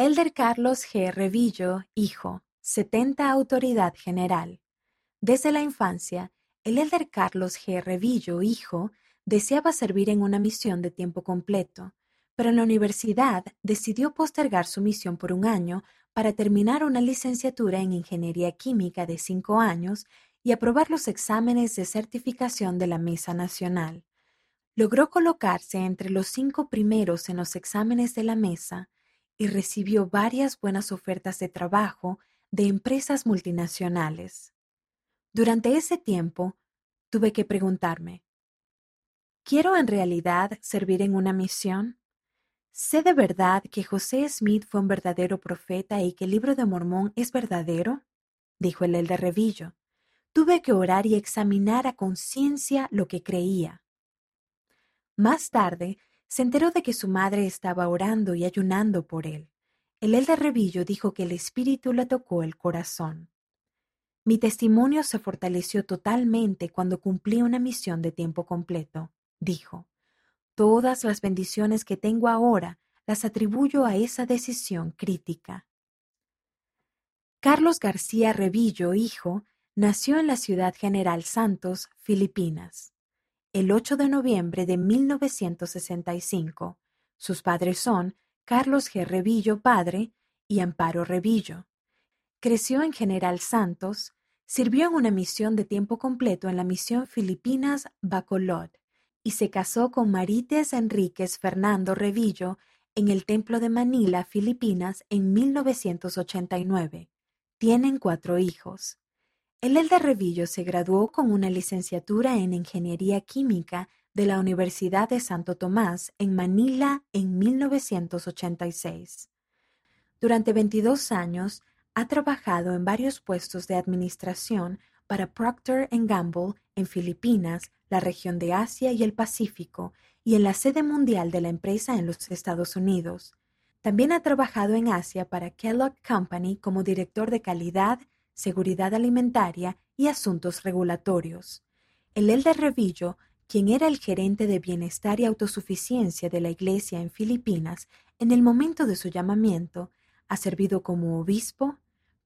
Elder Carlos G. Revillo, hijo, 70 Autoridad General. Desde la infancia, el Elder Carlos G. Revillo, hijo, deseaba servir en una misión de tiempo completo, pero en la universidad decidió postergar su misión por un año para terminar una licenciatura en Ingeniería Química de cinco años y aprobar los exámenes de certificación de la Mesa Nacional. Logró colocarse entre los cinco primeros en los exámenes de la Mesa y recibió varias buenas ofertas de trabajo de empresas multinacionales. Durante ese tiempo, tuve que preguntarme, ¿quiero en realidad servir en una misión? ¿Sé de verdad que José Smith fue un verdadero profeta y que el libro de Mormón es verdadero? dijo el de Revillo. Tuve que orar y examinar a conciencia lo que creía. Más tarde, se enteró de que su madre estaba orando y ayunando por él. El de Revillo dijo que el Espíritu le tocó el corazón. Mi testimonio se fortaleció totalmente cuando cumplí una misión de tiempo completo, dijo. Todas las bendiciones que tengo ahora las atribuyo a esa decisión crítica. Carlos García Revillo, hijo, nació en la ciudad General Santos, Filipinas, el 8 de noviembre de 1965. Sus padres son Carlos G. Revillo, padre, y Amparo Revillo. Creció en General Santos, sirvió en una misión de tiempo completo en la misión Filipinas Bacolod, y se casó con Marites Enríquez Fernando Revillo en el Templo de Manila, Filipinas, en 1989. Tienen cuatro hijos. El Elder Revillo se graduó con una licenciatura en Ingeniería Química de la Universidad de Santo Tomás en Manila en 1986. Durante 22 años ha trabajado en varios puestos de administración para Procter Gamble en Filipinas, la región de Asia y el Pacífico, y en la sede mundial de la empresa en los Estados Unidos. También ha trabajado en Asia para Kellogg Company como director de calidad, seguridad alimentaria y asuntos regulatorios. El Elder Revillo, quien era el gerente de bienestar y autosuficiencia de la iglesia en Filipinas en el momento de su llamamiento, ha servido como obispo,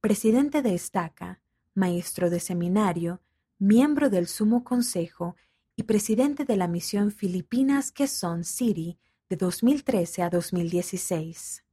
presidente de estaca, maestro de seminario, miembro del Sumo Consejo y presidente de la misión Filipinas Quezon City de 2013 a 2016.